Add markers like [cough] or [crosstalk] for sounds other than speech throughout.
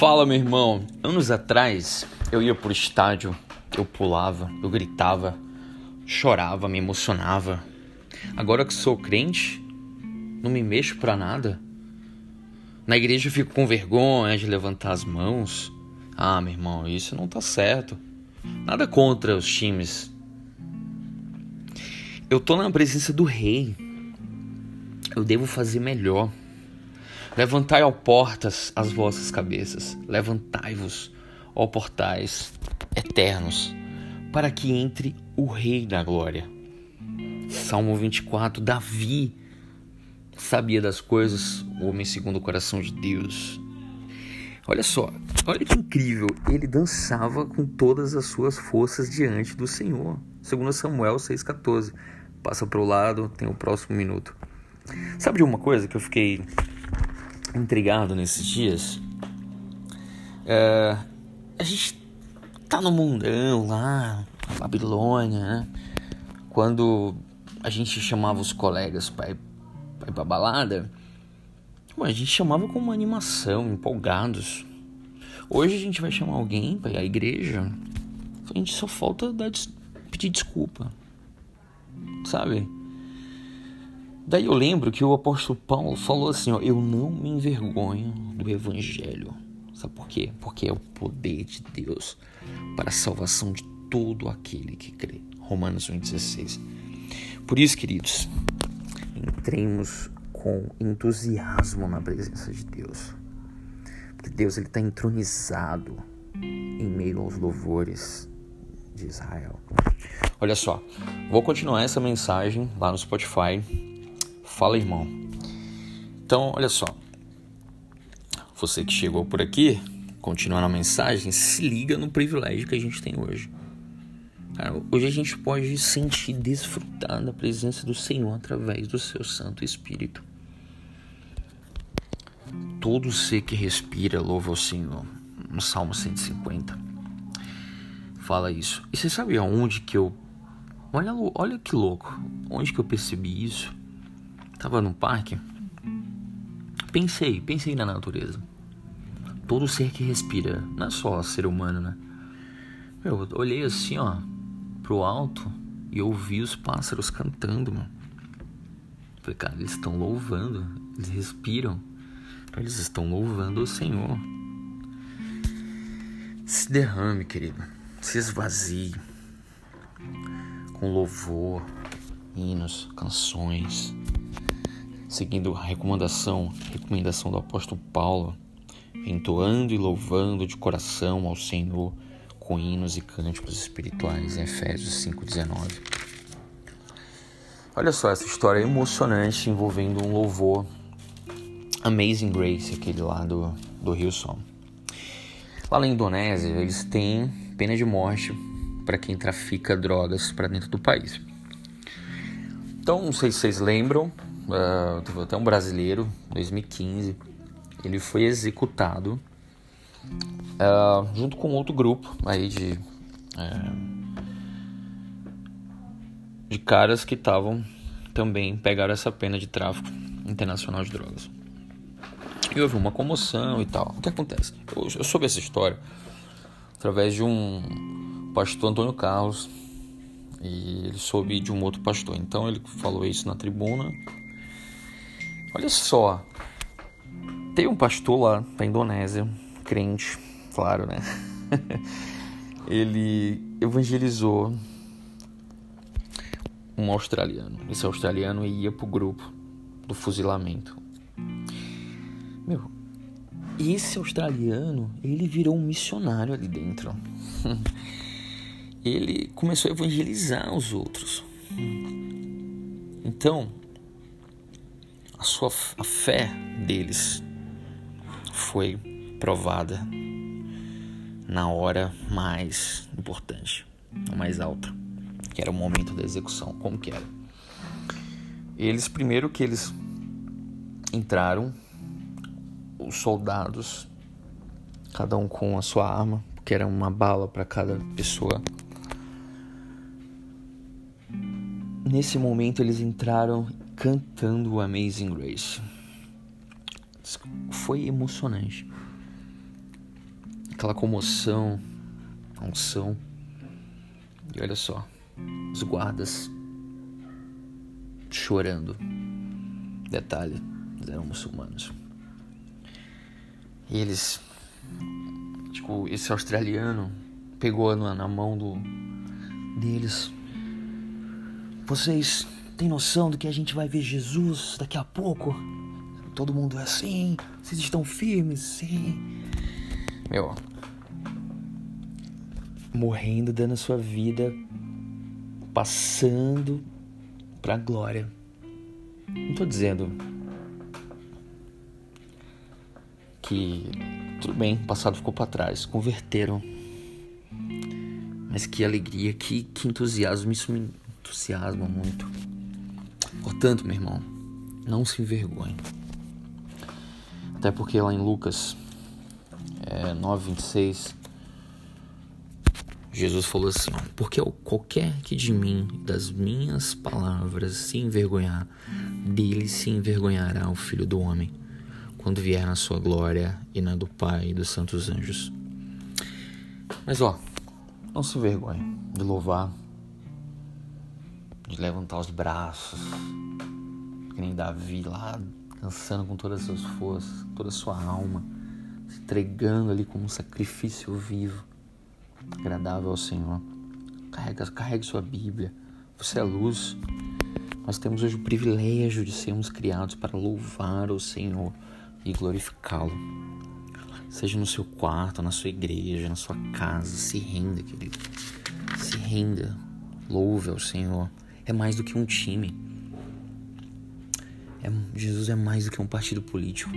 Fala, meu irmão. Anos atrás, eu ia pro estádio, eu pulava, eu gritava, chorava, me emocionava. Agora que sou crente, não me mexo pra nada. Na igreja eu fico com vergonha de levantar as mãos. Ah, meu irmão, isso não tá certo. Nada contra os times. Eu tô na presença do rei. Eu devo fazer melhor. Levantai, ó portas, as vossas cabeças, levantai-vos, ó portais eternos, para que entre o Rei da Glória. Salmo 24, Davi sabia das coisas, o homem segundo o coração de Deus. Olha só, olha que incrível, ele dançava com todas as suas forças diante do Senhor. Segundo Samuel 6,14. Passa para o lado, tem o próximo minuto. Sabe de uma coisa que eu fiquei intrigado nesses dias. É, a gente tá no mundão lá, na Babilônia, né? Quando a gente chamava os colegas pra ir, pra, ir pra balada, a gente chamava com uma animação, empolgados. Hoje a gente vai chamar alguém pra ir à igreja, a gente só falta dar, pedir desculpa, sabe? Daí eu lembro que o apóstolo Paulo falou assim: ó, Eu não me envergonho do evangelho. Sabe por quê? Porque é o poder de Deus para a salvação de todo aquele que crê. Romanos 1,16. Por isso, queridos, entremos com entusiasmo na presença de Deus. Porque Deus está entronizado em meio aos louvores de Israel. Olha só, vou continuar essa mensagem lá no Spotify Fala, irmão. Então, olha só. Você que chegou por aqui, continuando a mensagem, se liga no privilégio que a gente tem hoje. Cara, hoje a gente pode sentir desfrutar da presença do Senhor através do seu Santo Espírito. Todo ser que respira louva ao Senhor. No Salmo 150. Fala isso. E você sabe aonde que eu. Olha, olha que louco. Onde que eu percebi isso? Tava no parque. Pensei, pensei na natureza. Todo ser que respira, não é só ser humano, né? Eu olhei assim, ó, pro alto e ouvi os pássaros cantando, mano. Falei, cara, eles estão louvando, eles respiram. Eles estão louvando o Senhor. Se derrame, querido. Se esvazie com louvor, hinos, canções seguindo a recomendação, recomendação do apóstolo Paulo, entoando e louvando de coração ao Senhor com hinos e cânticos espirituais em Efésios 5:19. Olha só essa história emocionante envolvendo um louvor Amazing Grace, aquele lá do, do Rio Som. Lá na Indonésia, eles têm pena de morte para quem trafica drogas para dentro do país. Então, não sei se vocês lembram, uh, até um brasileiro, 2015, ele foi executado uh, junto com outro grupo aí de uh, de caras que estavam também pegaram essa pena de tráfico internacional de drogas. E houve uma comoção e tal. O que acontece? Eu, eu soube essa história através de um pastor Antônio Carlos e ele soube de um outro pastor. Então ele falou isso na tribuna Olha só, tem um pastor lá da Indonésia, crente, claro, né? [laughs] Ele evangelizou um australiano. Esse australiano ia pro grupo do fuzilamento. Meu, esse australiano, ele virou um missionário ali dentro. [laughs] ele começou a evangelizar os outros. Então, a sua a fé deles foi provada na hora mais importante, a mais alta, que era o momento da execução, como que era. Eles primeiro que eles entraram os soldados cada um com a sua arma, que era uma bala para cada pessoa. Nesse momento eles entraram cantando Amazing Grace. Foi emocionante. aquela comoção, a unção. E olha só, os guardas chorando. Detalhe, eram muçulmanos. E eles, tipo, esse australiano pegou na, na mão do deles. Vocês têm noção do que a gente vai ver Jesus daqui a pouco? Todo mundo é assim, vocês estão firmes, sim. Meu, morrendo, dando a sua vida, passando pra glória. Não tô dizendo que tudo bem, o passado ficou para trás, converteram. Mas que alegria, que, que entusiasmo, isso me entusiasma muito. Portanto, meu irmão, não se envergonhe. Até porque lá em Lucas é, 9, 26, Jesus falou assim: Porque qualquer que de mim, das minhas palavras, se envergonhar, dele se envergonhará o filho do homem, quando vier na sua glória e na do Pai e dos santos anjos. Mas ó, não se envergonhe de louvar, de levantar os braços, que nem Davi lá, dançando com todas as suas forças, toda a sua alma, se entregando ali como um sacrifício vivo agradável ao Senhor. Carrega, carregue sua Bíblia. Você é luz. Nós temos hoje o privilégio de sermos criados para louvar o Senhor e glorificá-lo. Seja no seu quarto, na sua igreja, na sua casa, se renda, querido. Se renda. Louve ao Senhor. É mais do que um time. É, Jesus é mais do que um partido político.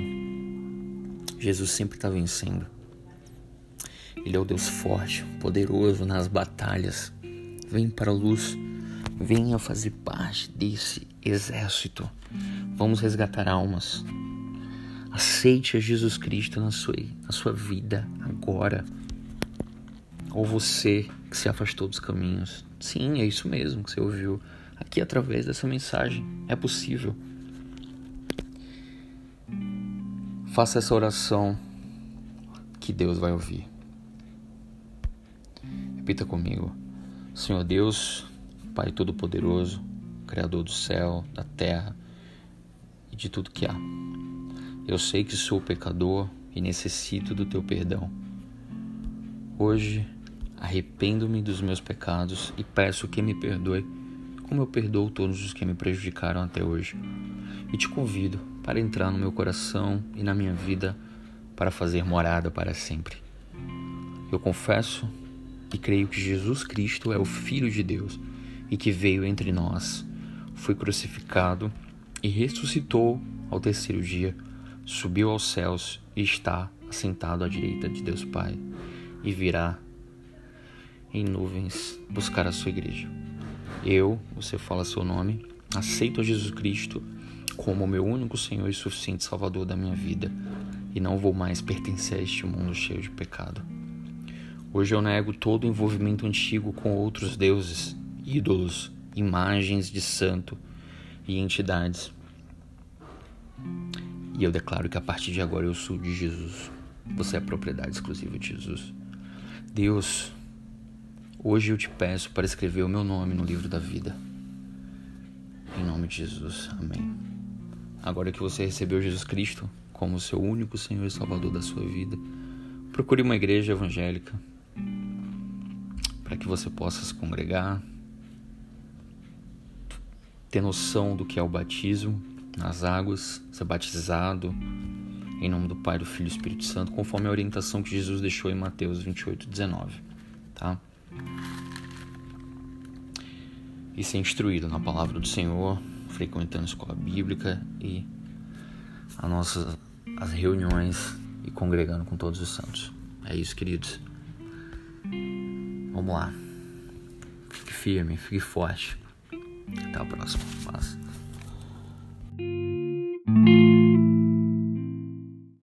Jesus sempre está vencendo. Ele é o Deus forte, poderoso nas batalhas. Vem para a luz, venha fazer parte desse exército. Vamos resgatar almas. Aceite a Jesus Cristo na sua, na sua vida agora. Ou você que se afastou dos caminhos. Sim, é isso mesmo que você ouviu aqui através dessa mensagem. É possível. Faça essa oração que Deus vai ouvir. Repita comigo. Senhor Deus, Pai Todo-Poderoso, Criador do céu, da terra e de tudo que há. Eu sei que sou pecador e necessito do teu perdão. Hoje arrependo-me dos meus pecados e peço que me perdoe, como eu perdoo todos os que me prejudicaram até hoje. E te convido para entrar no meu coração e na minha vida para fazer morada para sempre. Eu confesso e creio que Jesus Cristo é o Filho de Deus e que veio entre nós, foi crucificado e ressuscitou ao terceiro dia, subiu aos céus e está assentado à direita de Deus Pai e virá em nuvens buscar a sua igreja. Eu, você fala seu nome, aceito Jesus Cristo como meu único Senhor e suficiente Salvador da minha vida e não vou mais pertencer a este mundo cheio de pecado. Hoje eu nego todo o envolvimento antigo com outros deuses, ídolos, imagens de santo e entidades. E eu declaro que a partir de agora eu sou de Jesus. Você é propriedade exclusiva de Jesus. Deus, hoje eu te peço para escrever o meu nome no livro da vida. Em nome de Jesus. Amém. Agora que você recebeu Jesus Cristo como seu único Senhor e Salvador da sua vida, procure uma igreja evangélica para que você possa se congregar, ter noção do que é o batismo nas águas, ser batizado em nome do Pai, do Filho e do Espírito Santo, conforme a orientação que Jesus deixou em Mateus 28, 19, tá? E ser instruído na palavra do Senhor, frequentando a escola bíblica e a nossa, as reuniões e congregando com todos os santos. É isso, queridos. Vamos lá. Fique firme, fique forte. Até a próxima. Paz.